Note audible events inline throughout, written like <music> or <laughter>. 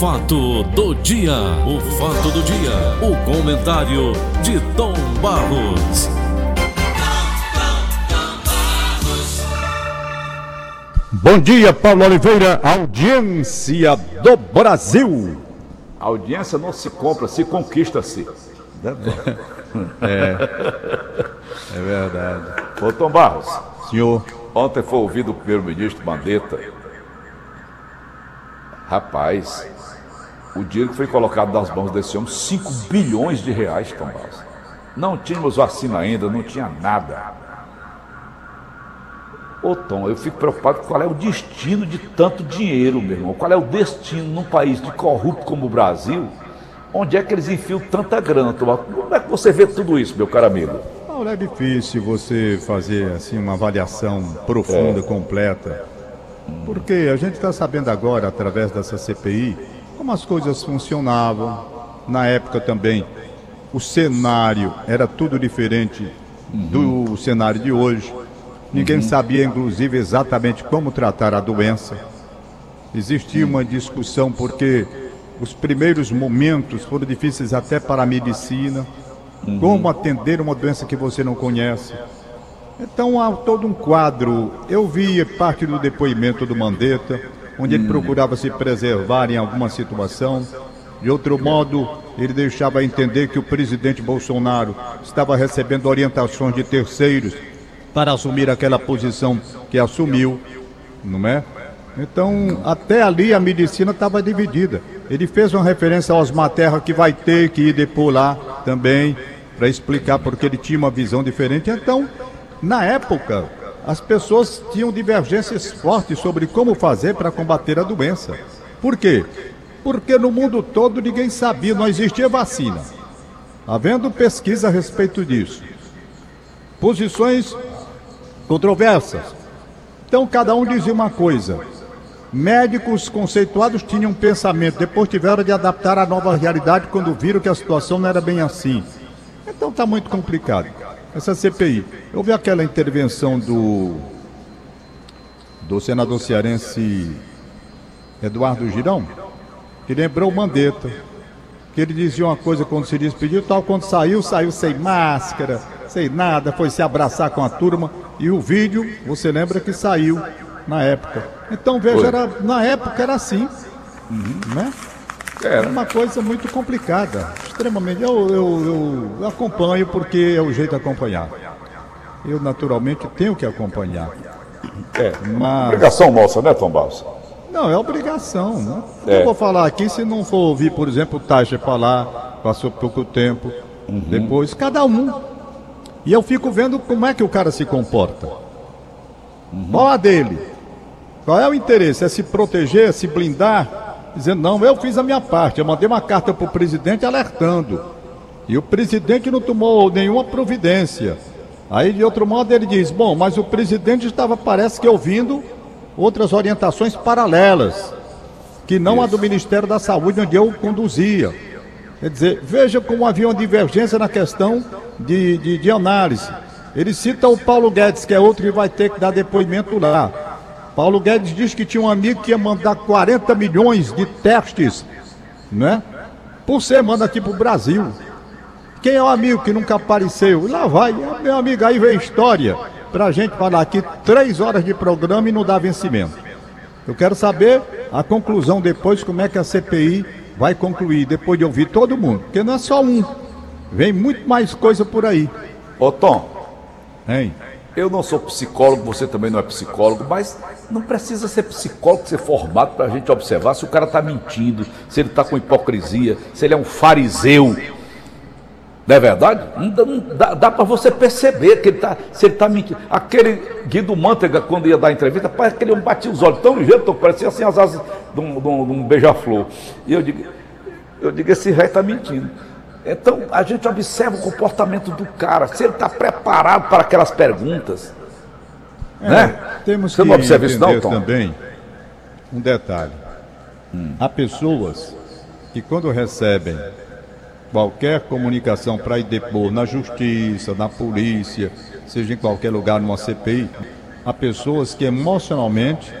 fato do dia, o fato do dia, o comentário de Tom Barros. Bom dia, Paulo Oliveira, audiência do Brasil. A audiência não se compra, se conquista-se. É, é verdade. Ô Tom Barros, Senhor, ontem foi ouvido o primeiro-ministro Mandetta. Rapaz, o dinheiro que foi colocado nas mãos desse homem, 5 bilhões de reais, Tom Barros. Não tínhamos vacina ainda, não tinha nada. Ô Tom, eu fico preocupado com qual é o destino de tanto dinheiro, meu irmão. Qual é o destino num país de corrupto como o Brasil? Onde é que eles enfiam tanta grana, Tom Barros? Como é que você vê tudo isso, meu caro amigo? Paulo, é difícil você fazer assim uma avaliação profunda, completa. Porque a gente está sabendo agora, através dessa CPI, como as coisas funcionavam. Na época também, o cenário era tudo diferente do cenário de hoje. Ninguém sabia, inclusive, exatamente como tratar a doença. Existia uma discussão porque os primeiros momentos foram difíceis até para a medicina. Como atender uma doença que você não conhece. Então há todo um quadro. Eu vi parte do depoimento do Mandetta, onde ele procurava se preservar em alguma situação. De outro modo, ele deixava entender que o presidente Bolsonaro estava recebendo orientações de terceiros para assumir aquela posição que assumiu, não é? Então, até ali a medicina estava dividida. Ele fez uma referência aos Materra que vai ter que ir depois lá também para explicar porque ele tinha uma visão diferente. Então, na época, as pessoas tinham divergências fortes sobre como fazer para combater a doença. Por quê? Porque no mundo todo ninguém sabia, não existia vacina. Havendo pesquisa a respeito disso. Posições controversas. Então cada um dizia uma coisa. Médicos conceituados tinham um pensamento, depois tiveram de adaptar à nova realidade quando viram que a situação não era bem assim. Então está muito complicado. Essa CPI. Eu vi aquela intervenção do do senador cearense Eduardo Girão, que lembrou o Mandetta, que ele dizia uma coisa quando se despediu, tal quando saiu, saiu sem máscara, sem nada, foi se abraçar com a turma e o vídeo, você lembra que saiu na época. Então veja, era, na época era assim, né? Era uma coisa muito complicada, extremamente. Eu, eu, eu acompanho porque é o jeito de acompanhar. Eu naturalmente tenho que acompanhar. É, Mas obrigação nossa, né, Tom Barros? não, é obrigação, né? É. Eu vou falar aqui se não for ouvir, por exemplo, o Taixa falar, passou pouco tempo, depois, cada um. E eu fico vendo como é que o cara se comporta. Qual a dele? Qual é o interesse? É se proteger, é se blindar? Dizendo, não, eu fiz a minha parte. Eu mandei uma carta para o presidente alertando. E o presidente não tomou nenhuma providência. Aí, de outro modo, ele diz: bom, mas o presidente estava, parece que, ouvindo outras orientações paralelas, que não a do Ministério da Saúde, onde eu conduzia. Quer dizer, veja como havia uma divergência na questão de, de, de análise. Ele cita o Paulo Guedes, que é outro que vai ter que dar depoimento lá. Paulo Guedes diz que tinha um amigo que ia mandar 40 milhões de testes, né? Por semana aqui para o Brasil. Quem é o amigo que nunca apareceu? Lá vai, meu amigo, aí vem história. Pra gente falar aqui três horas de programa e não dá vencimento. Eu quero saber a conclusão depois, como é que a CPI vai concluir, depois de ouvir todo mundo. Porque não é só um. Vem muito mais coisa por aí. Ô, Tom, Hein? eu não sou psicólogo, você também não é psicólogo, mas não precisa ser psicólogo, ser formado para a gente observar se o cara está mentindo, se ele está com hipocrisia, se ele é um fariseu. Não é verdade? Dá, dá, para você perceber que ele tá, se ele está mentindo. Aquele Guido Mantega, quando ia dar entrevista, parece que ele batia os olhos tão ligeiro, parecia assim as asas de um, um- um beija-flor. E eu digo, eu digo, esse rei está mentindo. Então a gente observa o comportamento do cara, se ele está preparado para aquelas perguntas. Né? Temos Você que não observa isso não, Tom? também um detalhe. Há pessoas que quando recebem qualquer comunicação para ir depor na justiça, na polícia, seja em qualquer lugar, numa CPI, há pessoas que emocionalmente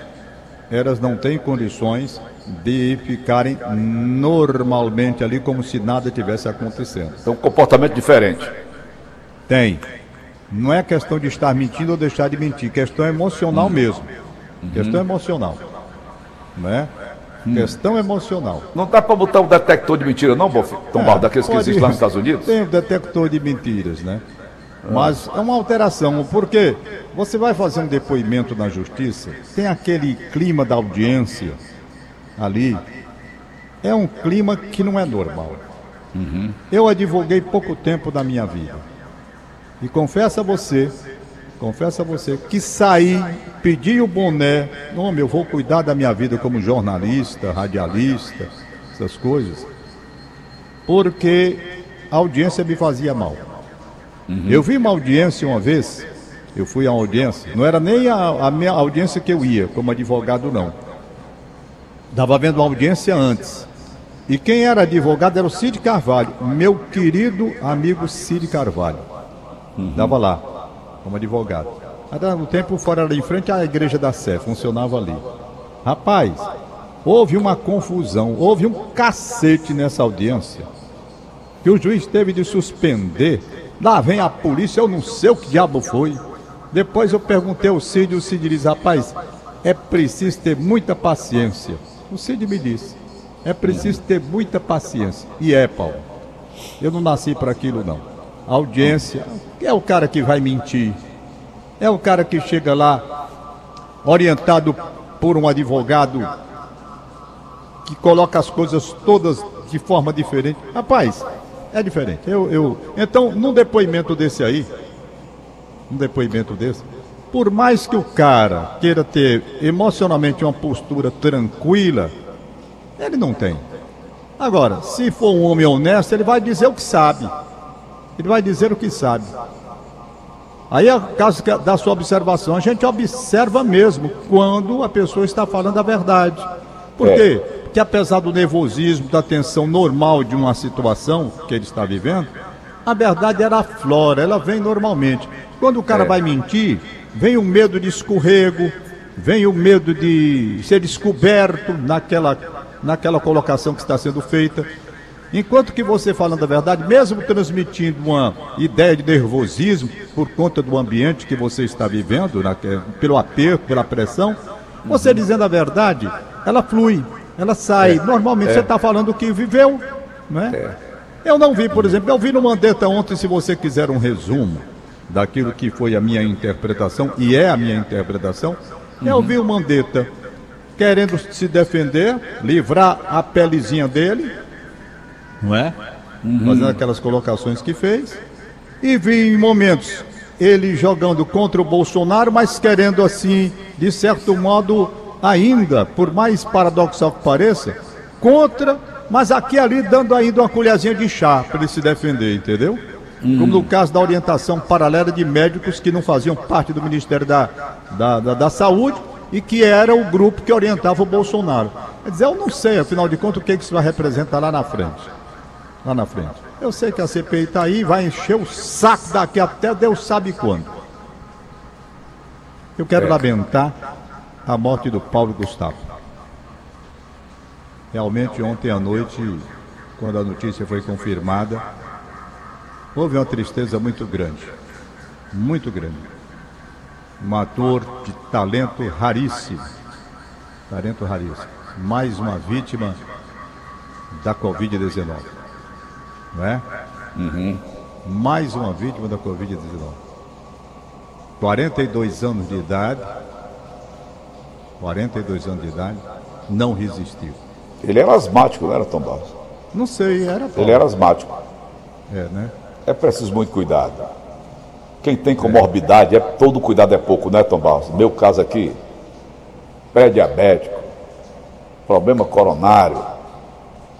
elas não têm condições de ficarem normalmente ali como se nada tivesse acontecendo. Então, um comportamento diferente. Tem. Não é questão de estar mentindo ou deixar de mentir, questão emocional Uhum. mesmo. Questão emocional. Né? Hum. Questão emocional. Não dá para botar um detector de mentira, não, Bof? Tom Barro, daqueles que É, Pode- existem lá nos Estados Unidos? Tem o detector de mentiras, né? Mas é uma alteração, porque você vai fazer um depoimento na justiça, tem aquele clima da audiência ali, é um clima que não é normal. Eu advoguei pouco tempo da minha vida. E confesso a você, confesso a você, que saí, pedi o boné, nome, eu vou cuidar da minha vida como jornalista, radialista, essas coisas, porque a audiência me fazia mal. Eu vi uma audiência uma vez, eu fui a uma audiência, não era nem a, a minha audiência que eu ia, como advogado, não. Estava vendo uma audiência antes. E quem era advogado era o Cid Carvalho, meu querido amigo Cid Carvalho. Estava lá, como advogado. Era no tempo fora ali em frente à igreja da Sé, funcionava ali. Rapaz, houve uma confusão, houve um cacete nessa audiência. Que o juiz teve de suspender. Lá vem a polícia, eu não sei o que diabo foi. Depois eu perguntei ao Cid, o Cid diz, rapaz, é preciso ter muita paciência. O Cid me disse, é preciso ter muita paciência. E é, Paulo. Eu não nasci para aquilo, não. Audiência é o cara que vai mentir. É o cara que chega lá orientado por um advogado que coloca as coisas todas de forma diferente. Rapaz, é diferente. Eu, eu... Então, num depoimento desse aí, um depoimento desse, por mais que o cara queira ter emocionalmente uma postura tranquila, ele não tem. Agora, se for um homem honesto, ele vai dizer o que sabe. Ele vai dizer o que sabe. Aí, a caso que- da sua observação, a gente observa mesmo quando a pessoa está falando a verdade. Por É. quê? Porque apesar do nervosismo, da tensão normal de uma situação que ele está vivendo, a verdade ela aflora, ela vem normalmente. Quando o cara É. vai mentir, vem o medo de escorrego, vem o medo de ser descoberto naquela, naquela colocação que está sendo feita. Enquanto que você falando a verdade, mesmo transmitindo uma ideia de nervosismo por conta do ambiente que você está vivendo, naque- pelo aperto, pela pressão, você dizendo a verdade, ela flui, ela sai. Normalmente você está falando o que viveu, né? Eu não vi, por exemplo, eu vi no Mandetta ontem, se você quiser um resumo daquilo que foi a minha interpretação, e é a minha interpretação, eu vi o Mandetta querendo se defender, livrar a pelezinha dele, não é? Fazendo aquelas colocações que fez. E vi em momentos ele jogando contra o Bolsonaro, mas querendo assim, de certo modo, ainda, por mais paradoxal que pareça, contra, mas aqui ali dando ainda uma colherzinha de chá para ele se defender, entendeu? Como no caso da orientação paralela de médicos que não faziam parte do Ministério da, da, da, da Saúde e que era o grupo que orientava o Bolsonaro. Quer dizer, eu não sei, afinal de contas, o que isso vai representar lá na frente lá na frente. Eu sei que a CPI está aí, vai encher o saco daqui até Deus sabe quando. Eu quero lamentar a morte do Paulo Gustavo. Realmente ontem à noite, quando a notícia foi confirmada, houve uma tristeza muito grande. Muito grande. Um ator de talento raríssimo. Talento raríssimo. Mais uma vítima da Covid-19 não é? Mais uma vítima da Covid-19. 42 anos de idade, 42 anos de idade, não resistiu. Ele era asmático, não era, Tom Barros? Não sei, era. Ele era asmático. É, né? É preciso muito cuidado. Quem tem comorbidade, é, todo cuidado é pouco, né, Tom Barros? Meu caso aqui, pré-diabético, problema coronário,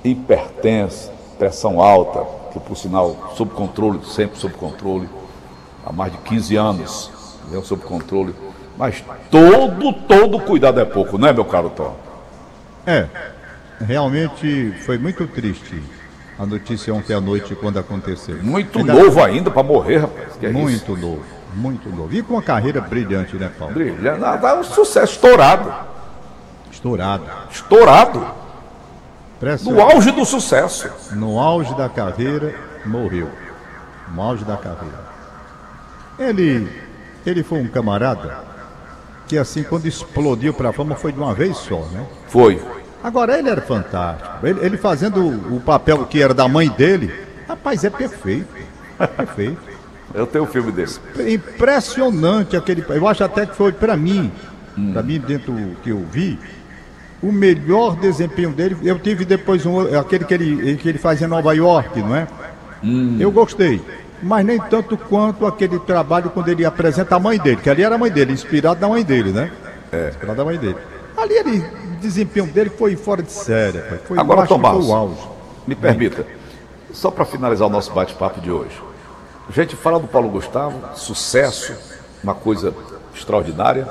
hipertenso, pressão alta, que por sinal, sob controle, sempre sob controle, há mais de 15 anos, né, sob controle. Mas todo, todo cuidado é pouco, né, meu caro Tom? É, realmente foi muito triste a notícia ontem à noite quando aconteceu. Muito Ainda- novo ainda para morrer, rapaz. Que é isso? Muito novo, muito novo. E com uma carreira brilhante, né, Paulo? Brilhante. Dá um sucesso estourado. Estourado. Estourado. No auge do sucesso. No auge da carreira, morreu. No auge da carreira. Ele, ele foi um camarada que assim, quando explodiu para a fama, foi de uma vez só, né? Foi. Agora, ele era fantástico. Ele, ele fazendo o papel que era da mãe dele, rapaz, é perfeito. Perfeito. Eu tenho um filme desse. Impressionante aquele. Eu acho até que foi para mim, hum. para mim, dentro do que eu vi, o melhor desempenho dele. Eu tive depois um, aquele que ele, que ele faz em Nova York, não é? Hum. Eu gostei. Mas nem tanto quanto aquele trabalho quando ele apresenta a mãe dele, que ali era a mãe dele, inspirado na mãe dele, né? É. Inspirado na mãe dele. Ali ele, o desempenho dele foi fora de série. Foi, Agora, Tomás, me permita, só para finalizar o nosso bate-papo de hoje. A gente fala do Paulo Gustavo, sucesso, uma coisa extraordinária,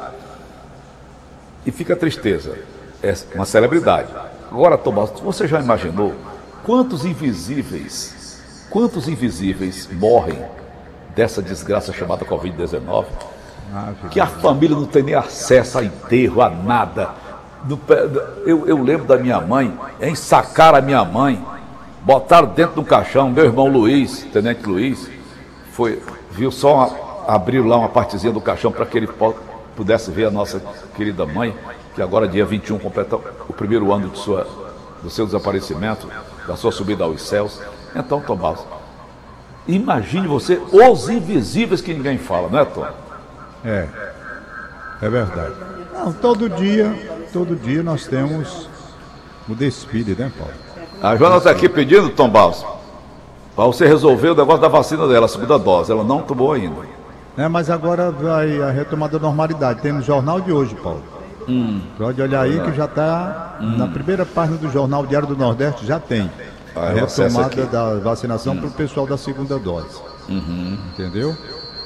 e fica a tristeza, é uma celebridade. Agora, Tomás, você já imaginou quantos invisíveis, quantos invisíveis morrem dessa desgraça chamada Covid-19? Ah, que a família não tem nem acesso a enterro, a nada. Eu, eu lembro da minha mãe, ensacar a minha mãe, botaram dentro do caixão, meu irmão Luiz, Tenente Luiz, foi, viu só abrir lá uma partezinha do caixão para que ele pudesse ver a nossa querida mãe, que agora dia 21 completa o primeiro ano de sua, do seu desaparecimento, da sua subida aos céus. Então, Tomás, imagine você os invisíveis que ninguém fala, não é, Tom? É, é verdade. Não, todo dia, todo dia nós temos o despide, né, Paulo? A Joana está aqui pedindo, Tom Barros, para você resolver o negócio da vacina dela, a segunda dose. Ela não tomou ainda. É, mas agora vai a retomada da normalidade. Tem no jornal de hoje, Paulo. Hum. Pode olhar aí que já está hum. na primeira página do Jornal Diário do Nordeste, já tem. Ah, a retomada da vacinação hum. para o pessoal da segunda dose. Uhum. Entendeu?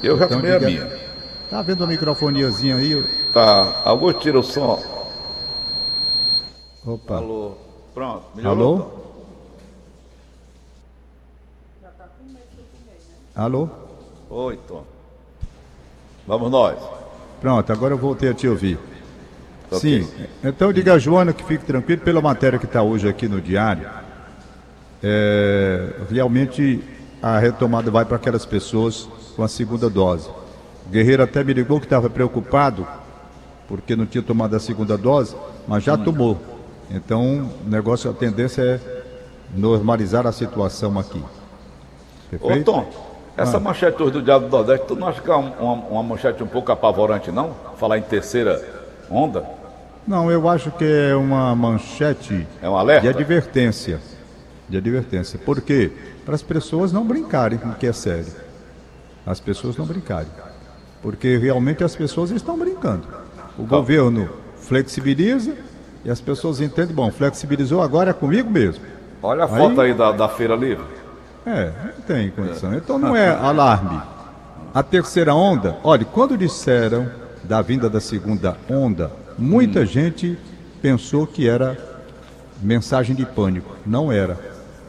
Eu já então, tomei diga... a minha. Tá vendo a microfoniazinha aí? Tá. Augusto, tira o som. Opa. Alô. Pronto. Melhorou? Alô? Alô? Oi, Tom. Vamos nós. Pronto, agora eu voltei a te ouvir. Okay. Sim, então diga a Joana que fique tranquilo pela matéria que está hoje aqui no diário. É, realmente a retomada vai para aquelas pessoas com a segunda dose. O Guerreiro até me ligou que estava preocupado porque não tinha tomado a segunda dose, mas já tomou. Então, o negócio, a tendência é normalizar a situação aqui. Perfeito? Ô, Tom, essa ah. manchete hoje do Diabo do Nordeste, tu não acha que é uma, uma, manchete um pouco apavorante, não? Falar em terceira onda? Não, eu acho que é uma manchete é um alerta? de advertência. De advertência. Por quê? Para as pessoas não brincarem com o que é sério. As pessoas não brincarem. Porque realmente as pessoas estão brincando. O tá. governo flexibiliza e as pessoas entendem, bom, flexibilizou agora é comigo mesmo. Olha a aí, foto aí da, da feira livre. É, não tem condição. Então não é alarme. A terceira onda, olha, quando disseram da vinda da segunda onda, muita hum. gente pensou que era mensagem de pânico. Não era.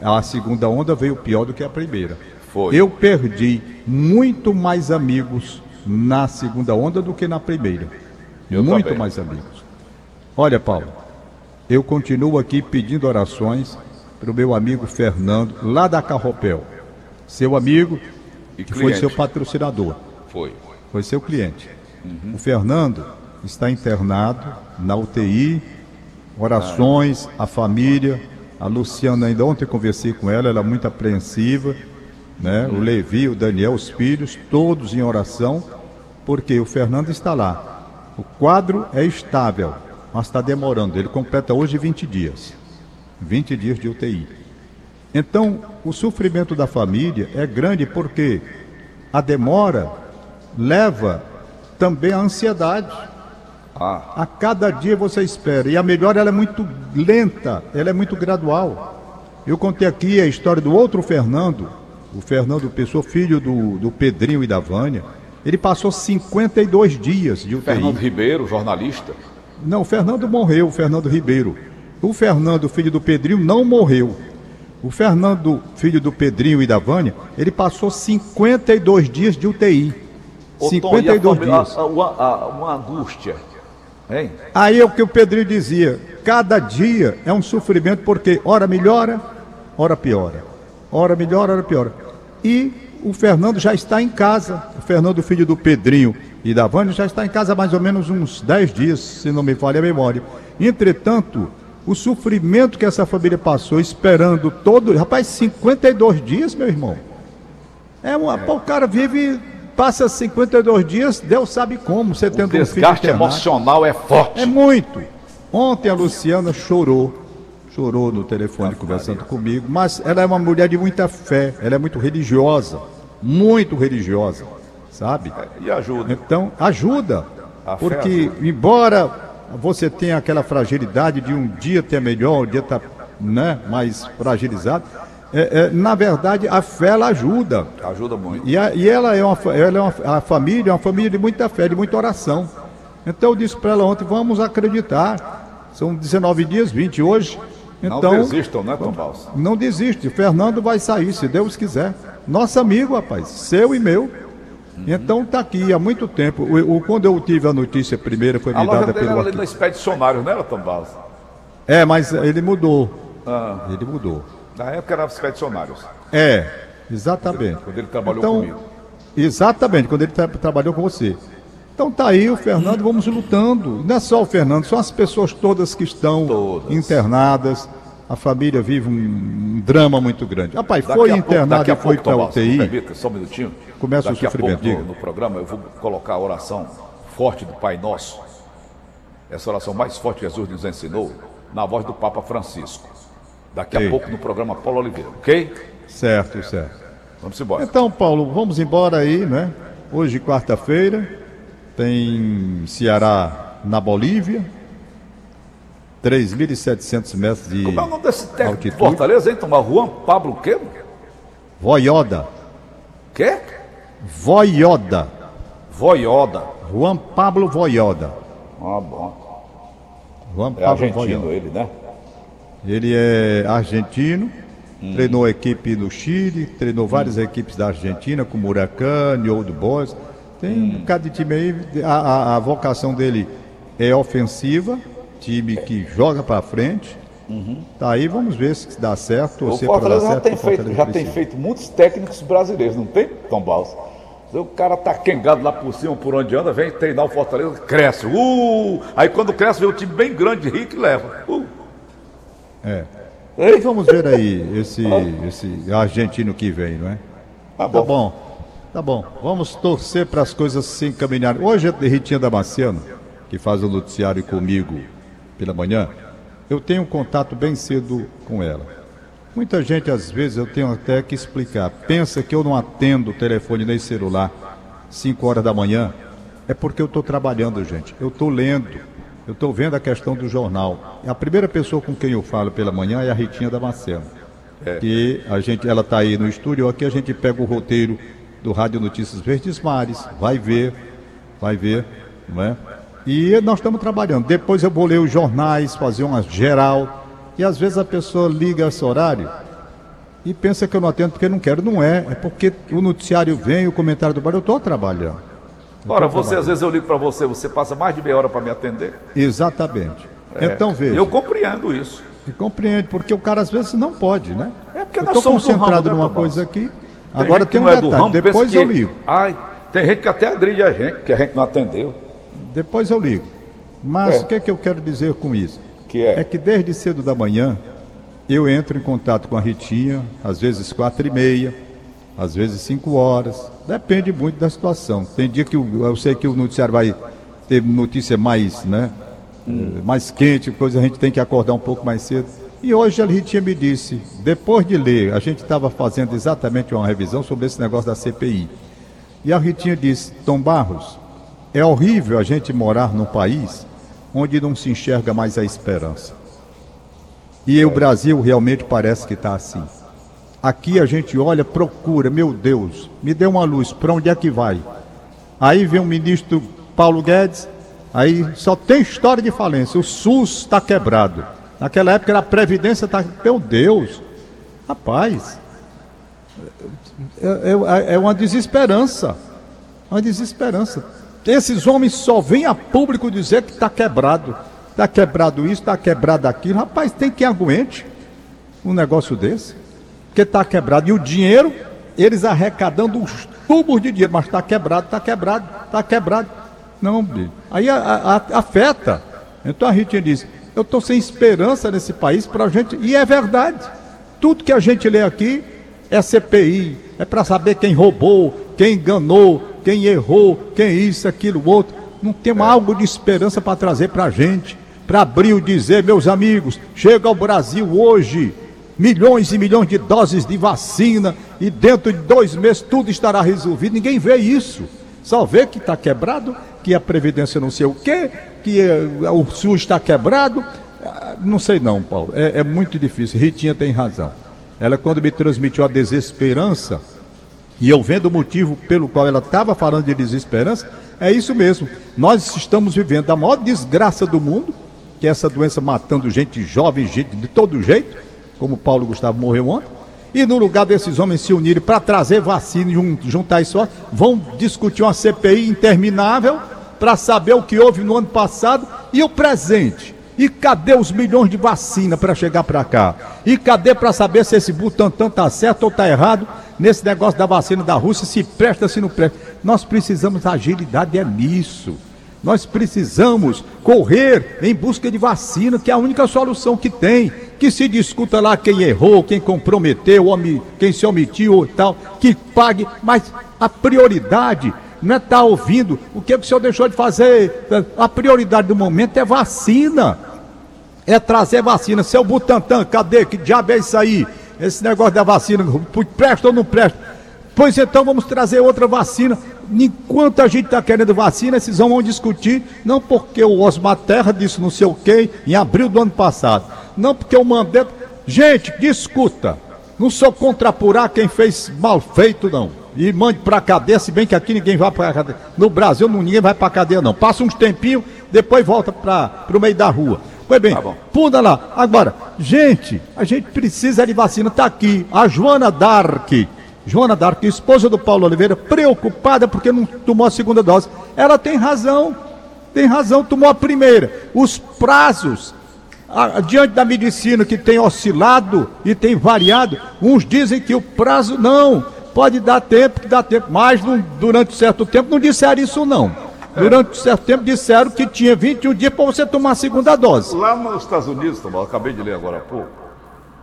A segunda onda veio pior do que a primeira. Foi. Eu perdi muito mais amigos na segunda onda do que na primeira. Eu muito também. mais amigos. Olha, Paulo, eu continuo aqui pedindo orações para o meu amigo Fernando, lá da Carropel. Seu amigo, e que foi seu patrocinador. Foi. Foi seu cliente. Uhum. O Fernando está internado na UTI, orações, a família. A Luciana, ainda ontem conversei com ela, ela é muito apreensiva. Né? O Levi, o Daniel, os filhos, todos em oração, porque o Fernando está lá. O quadro é estável, mas está demorando. Ele completa hoje 20 dias. 20 dias de UTI. Então, o sofrimento da família é grande porque a demora leva também à ansiedade. Ah. A cada dia você espera. E a melhora ela é muito lenta, ela é muito gradual. Eu contei aqui a história do outro Fernando, o Fernando Pessoa, filho do, do Pedrinho e da Vânia. Ele passou 52 dias de UTI. Fernando Ribeiro, jornalista. Não, o Fernando morreu, o Fernando Ribeiro. O Fernando, filho do Pedrinho, não morreu. O Fernando, filho do Pedrinho e da Vânia, ele passou 52 dias de UTI. Ô, 52 Tom, dias. A, a, a, uma angústia. Hein? Aí é o que o Pedrinho dizia: cada dia é um sofrimento, porque hora melhora, hora piora. Hora melhora, hora piora. E o Fernando já está em casa. O Fernando, filho do Pedrinho e da Vânia, já está em casa há mais ou menos uns 10 dias, se não me falha a memória. Entretanto, o sofrimento que essa família passou esperando todo. Rapaz, 52 dias, meu irmão. É uma. O cara vive passa 52 dias, Deus sabe como, você tendo um desgaste emocional é forte. É muito. Ontem a Luciana chorou, chorou no telefone ah, conversando comigo, mas ela é uma mulher de muita fé, ela é muito religiosa, muito religiosa, sabe? E ajuda. Então, ajuda. Porque, embora você tenha aquela fragilidade de um dia ter melhor, um dia estar tá, né, mais fragilizado, é, é, na verdade, a fé ela ajuda. Ajuda muito. E, a, e ela é, uma, ela é uma, a família é uma família de muita fé, de muita oração. Então eu disse para ela ontem, vamos acreditar. São 19 dias, 20 hoje. Então, não desistam, né, Tom Balsa? Não desiste. Fernando vai sair, se Deus quiser. Nosso amigo, rapaz, seu e meu. Uhum. Então tá aqui há muito tempo. O, o, quando eu tive a notícia primeira, foi me dada pelo. A loja dele expedicionário, né, Tom Balsa? É, mas ele mudou. Ah. Ele mudou. Na época eram expedicionários. É, exatamente. Quando ele trabalhou então, comigo. Exatamente, quando ele tra trabalhou com você. Então tá aí o Fernando, vamos lutando. Não é só o Fernando, são as pessoas todas que estão todas. internadas. A família vive um, um, drama muito grande. Rapaz, daqui foi internado e foi para a UTI. Permita, só um minutinho. Começa daqui o sofrimento. Pouco, no, no programa eu vou colocar a oração forte do Pai Nosso. Essa oração mais forte que Jesus nos ensinou, na voz do Papa Francisco. Daqui a pouco no programa Paulo Oliveira, ok? Certo, certo. Vamos embora. Então, Paulo, vamos embora aí, né? Hoje, quarta-feira, tem Ceará na Bolívia. 3.700 metros de Como é o nome desse técnico de Fortaleza, hein, Tomar? Juan Pablo o quê? Voioda. Quê? Voioda. Voioda. Juan Pablo Voioda. Ah, bom. Juan é Pablo argentino Voioda. ele, né? Ele é argentino, hum. treinou a equipe no Chile, treinou várias hum. equipes da Argentina, como Huracán, Old Boys. Tem hum. um bocado de time aí. A, a, a, vocação dele é ofensiva, time que joga para frente. Uhum. Tá aí, vamos ver se dá certo. O Fortaleza já, tem feito, já tem feito muitos técnicos brasileiros, não tem, Tom Balsa? O cara tá quengado lá por cima, por onde anda, vem treinar o Fortaleza, cresce. Uh! Aí quando cresce, vem um time bem grande, rico e leva. Uh! É. E vamos ver aí esse, esse argentino que vem, não é? Tá bom. Tá bom. Tá bom. Vamos torcer para as coisas se encaminharem. Hoje é Ritinha Damasceno, que faz o noticiário comigo pela manhã. Eu tenho um contato bem cedo com ela. Muita gente, às vezes, eu tenho até que explicar. Pensa que eu não atendo o telefone nem celular 5 horas da manhã. É porque eu estou trabalhando, gente. Eu estou lendo eu estou vendo a questão do jornal. A primeira pessoa com quem eu falo pela manhã é a Ritinha Damasceno. É. Que a gente, ela está aí no estúdio, aqui a gente pega o roteiro do Rádio Notícias Verdes Mares, vai ver, vai ver, não é? E nós estamos trabalhando. Depois eu vou ler os jornais, fazer uma geral. E às vezes a pessoa liga esse horário e pensa que eu não atendo porque não quero. Não é, é porque o noticiário vem, o comentário do bar, eu estou trabalhando. Ora, você, às vezes eu ligo para você, você passa mais de meia hora para me atender. Exatamente. É, então veja. Eu compreendo isso. E compreende, porque o cara às vezes não pode, né? É porque eu nós somos concentrado numa coisa aqui. Tem Agora tem um é detalhe, ramo, depois eu ligo. Ai, tem gente que até agride a gente, que a gente não atendeu. Depois eu ligo. Mas é. o que é que eu quero dizer com isso? Que é? é que desde cedo da manhã eu entro em contato com a Ritinha, às vezes quatro e meia, às vezes cinco horas. Depende muito da situação. Tem dia que eu, eu sei que o noticiário vai ter notícia mais, né? Hum. Mais quente, coisa a gente tem que acordar um pouco mais cedo. E hoje a Ritinha me disse, depois de ler, a gente estava fazendo exatamente uma revisão sobre esse negócio da CPI. E a Ritinha disse, Tom Barros, é horrível a gente morar num país onde não se enxerga mais a esperança. E o Brasil realmente parece que está assim. Aqui a gente olha, procura, meu Deus, me dê uma luz, para onde é que vai? Aí vem o ministro Paulo Guedes, aí só tem história de falência, o SUS está quebrado. Naquela época era a Previdência, está. Meu Deus, rapaz, é, é, é uma desesperança, uma desesperança. esses homens só vêm a público dizer que está quebrado. Está quebrado isso, está quebrado aquilo. Rapaz, tem quem aguente um negócio desse. Porque está quebrado. E o dinheiro, eles arrecadando os tubos de dinheiro, mas está quebrado, está quebrado, está quebrado. Não, aí a, a, afeta. Então a Ritinha diz: Eu estou sem esperança nesse país para a gente. E é verdade. Tudo que a gente lê aqui é CPI, é para saber quem roubou, quem enganou, quem errou, quem isso, aquilo, outro. Não temos é. algo de esperança para trazer para a gente. Para abrir o dizer, meus amigos, chega ao Brasil hoje milhões e milhões de doses de vacina e dentro de dois meses tudo estará resolvido. Ninguém vê isso. Só vê que está quebrado, que a Previdência não sei o quê, que uh, o SUS está quebrado. Uh, não sei não, Paulo. É, é muito difícil. Ritinha tem razão. Ela, quando me transmitiu a desesperança, e eu vendo o motivo pelo qual ela estava falando de desesperança, é isso mesmo. Nós estamos vivendo a maior desgraça do mundo, que é essa doença matando gente jovem, gente de todo jeito, como Paulo Gustavo morreu ontem. E no lugar desses homens se unirem para trazer vacina e juntar isso, vão discutir uma CPI interminável para saber o que houve no ano passado e o presente. E cadê os milhões de vacina para chegar para cá? E cadê para saber se esse Butantan está certo ou está errado nesse negócio da vacina da Rússia, se presta, se não presta? Nós precisamos agilidade, é nisso. Nós precisamos correr em busca de vacina, que é a única solução que tem. Que se discuta lá quem errou, quem comprometeu, quem se omitiu e tal, que pague, mas a prioridade não é estar tá ouvindo o que, que o senhor deixou de fazer. A prioridade do momento é vacina. É trazer vacina. Seu Butantan, cadê? Que diabo é isso aí? Esse negócio da vacina, presta ou não presta? Pois então vamos trazer outra vacina. Enquanto a gente está querendo vacina, esses vão discutir, não porque o Osmar Terra disse não sei o quê, em abril do ano passado. Não porque o Mandetta. Gente, discuta. Não sou contra apurar quem fez mal feito, não e mande para cadeia, se bem que aqui ninguém vai para cadeia. No Brasil ninguém vai para cadeia não. Passa uns tempinhos, depois volta para o meio da rua. Pois bem, tá lá. Agora, gente, a gente precisa de vacina. Está aqui a Joana Dark. Joana Dark, esposa do Paulo Oliveira, preocupada porque não tomou a segunda dose. Ela tem razão. Tem razão, tomou a primeira. Os prazos diante da medicina que tem oscilado e tem variado, uns dizem que o prazo não, Pode dar tempo, que dá tempo, mas não, durante certo tempo não disseram isso não. Durante certo tempo disseram que tinha 21 dias para você tomar a segunda dose. Lá nos Estados Unidos, acabei de ler agora há pouco,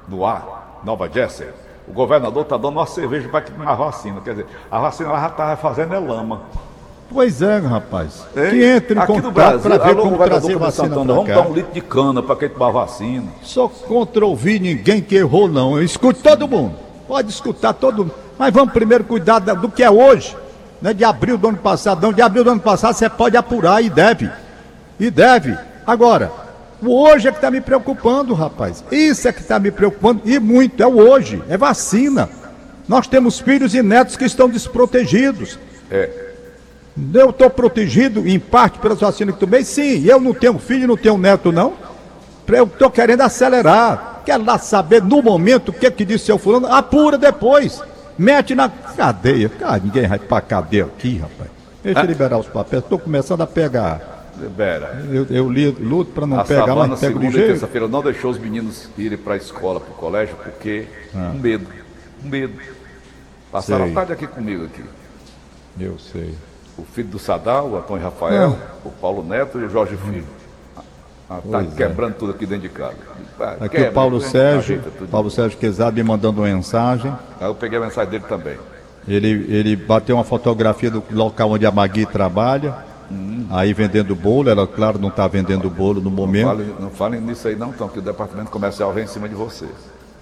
no ar, Nova Jersey, o governador está dando uma cerveja para que a vacina. Quer dizer, a vacina lá já estava fazendo é lama. Pois é, rapaz. Hein? Que entre em Aqui contato para ver como trazer vacina Santana, Vamos dar um litro de cana para quem tomar vacina. Só contra ouvir ninguém que errou, não. Eu escuto todo mundo. Pode escutar todo mundo. Mas vamos primeiro cuidar do que é hoje, né? De abril do ano passado. Não, de abril do ano passado você pode apurar e deve. E deve. Agora, o hoje é que está me preocupando, rapaz. Isso é que está me preocupando e muito. É o hoje. É vacina. Nós temos filhos e netos que estão desprotegidos. É. Eu estou protegido em parte pelas vacinas que tomei? Sim. Eu não tenho filho, não tenho neto, não. Eu estou querendo acelerar. Quero lá saber no momento o que, que disse seu fulano. Apura depois mete na cadeia. Cara, ninguém vai pra cadeia aqui, rapaz. Deixa eu ah. liberar os papéis, estou começando a pegar. Libera. Eu, eu luto para não a pegar, Savana, mas pego segunda e terça-feira não deixou os meninos irem para a escola, para o colégio, porque ah. um medo, um medo. Passaram sei. a tarde aqui comigo aqui. Eu sei. O filho do Sadal, o Antônio Rafael, ah. o Paulo Neto e o Jorge Filho. Ah, tá é. quebrando tudo aqui dentro de casa. Aqui Quebra, o Paulo Sérgio, Paulo Sérgio Quezado me mandando uma mensagem. Aí eu peguei a mensagem dele também. Ele, ele bateu uma fotografia do local onde a Magui trabalha. Hum. Aí vendendo bolo, ela claro não está vendendo bolo no momento. Não falem, não falem nisso aí não, então, que o departamento comercial vem em cima de você.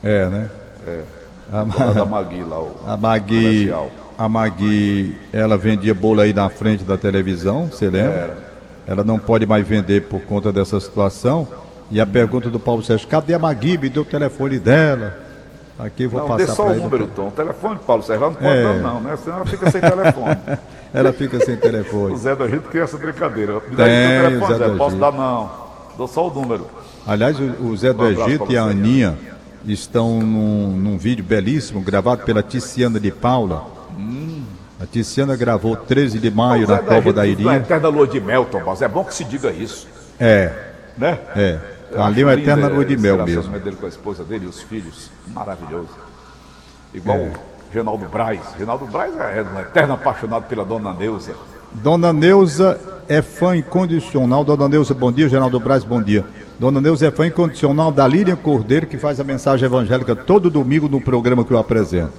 É, né? É. A, a Magui lá, o a Magui, comercial. A Magui, ela vendia bolo aí na frente da televisão, você lembra? Ela não pode mais vender por conta dessa situação. E a pergunta do Paulo Sérgio, cadê a Magui? Me deu o telefone dela. Aqui vou não, passar para só o número, Tom. O telefone, Paulo Sérgio, ela não pode é. dar, não, né? Senão ela fica sem telefone. <laughs> ela fica sem telefone. o Zé do Egito cria essa brincadeira. Me dá Tem, telefone, Zé, Zé. Posso dar, não. Dou só o número. Aliás, o, o Zé do um Egito e a Aninha estão num, num, vídeo belíssimo gravado pela Ticiana de Paula. Hum. A Tiziana gravou 13 de maio na é, Cova gente, da Na Iria. eterna lua de mel, Tom Barros. É bom que se diga isso, É, né? é. Ali é uma eterna lua de mel mesmo. dele com a esposa dele e os filhos. Maravilhoso. Igual É. o Genaldo Braz. Genaldo Braz é um eterno apaixonado pela dona Neuza. Dona Neuza é fã incondicional. Dona Neuza, bom dia. Geraldo Braz, bom dia. Dona Neuza é fã incondicional da Lília Cordeiro, que faz a mensagem evangélica todo domingo no programa que eu apresento.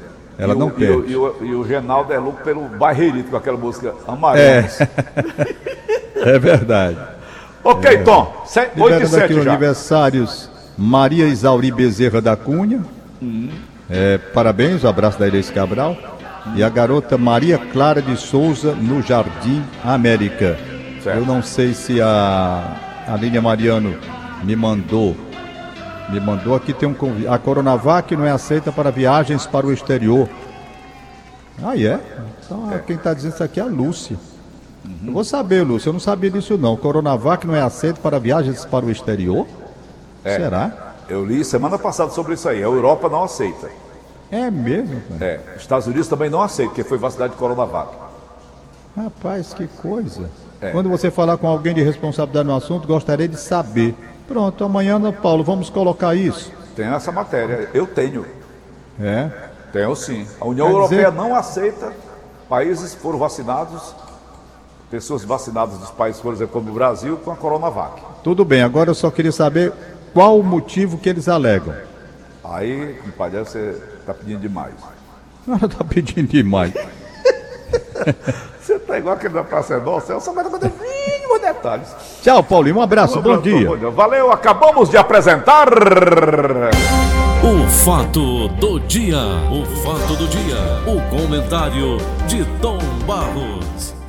Ela e não o, e, o, perde. e, o, e o Genaldo é louco pelo Barreirito com aquela música Amarelos. <laughs> É verdade. Ok, Tom. 8 e Liberando aqui 7 os já. aniversários Maria Isauri Bezerra da Cunha. É, parabéns, um abraço da Inês Cabral. E a garota Maria Clara de Souza no Jardim América. Certo. Eu não sei se a, a Línia Mariano me mandou. Me mandou aqui tem um convite. A Coronavac não é aceita para viagens para o exterior. Ah, é? Então, ah, quem está dizendo isso aqui é a Lúcia. Eu vou saber, Lúcia. Eu não sabia disso não. Coronavac não é aceito para viagens para o exterior? É. Será? Eu li semana passada sobre isso aí. A Europa não aceita. É mesmo? cara? É. Estados Unidos também não aceita, porque foi vacinado de Coronavac. Rapaz, que coisa. É. Quando você falar com alguém de responsabilidade no assunto, gostaria de saber. Pronto, amanhã, Ana Paulo, vamos colocar isso. Tem essa matéria. Eu tenho. É. Tenho sim. A União Quer Europeia dizer- não aceita países que foram vacinados, pessoas vacinadas dos países, por exemplo, como o Brasil, com a Coronavac. Tudo bem, agora eu só queria saber qual o motivo que eles alegam. Aí, compadre, você está pedindo demais. <laughs> Ela tá pedindo demais. <laughs> Você está igual aquele da Praça é Nossa, eu só quero detalhes. Tchau, Paulinho. Um abraço, bom dia. Valeu, acabamos de apresentar. O fato do dia. O fato do dia. O comentário de Tom Barros.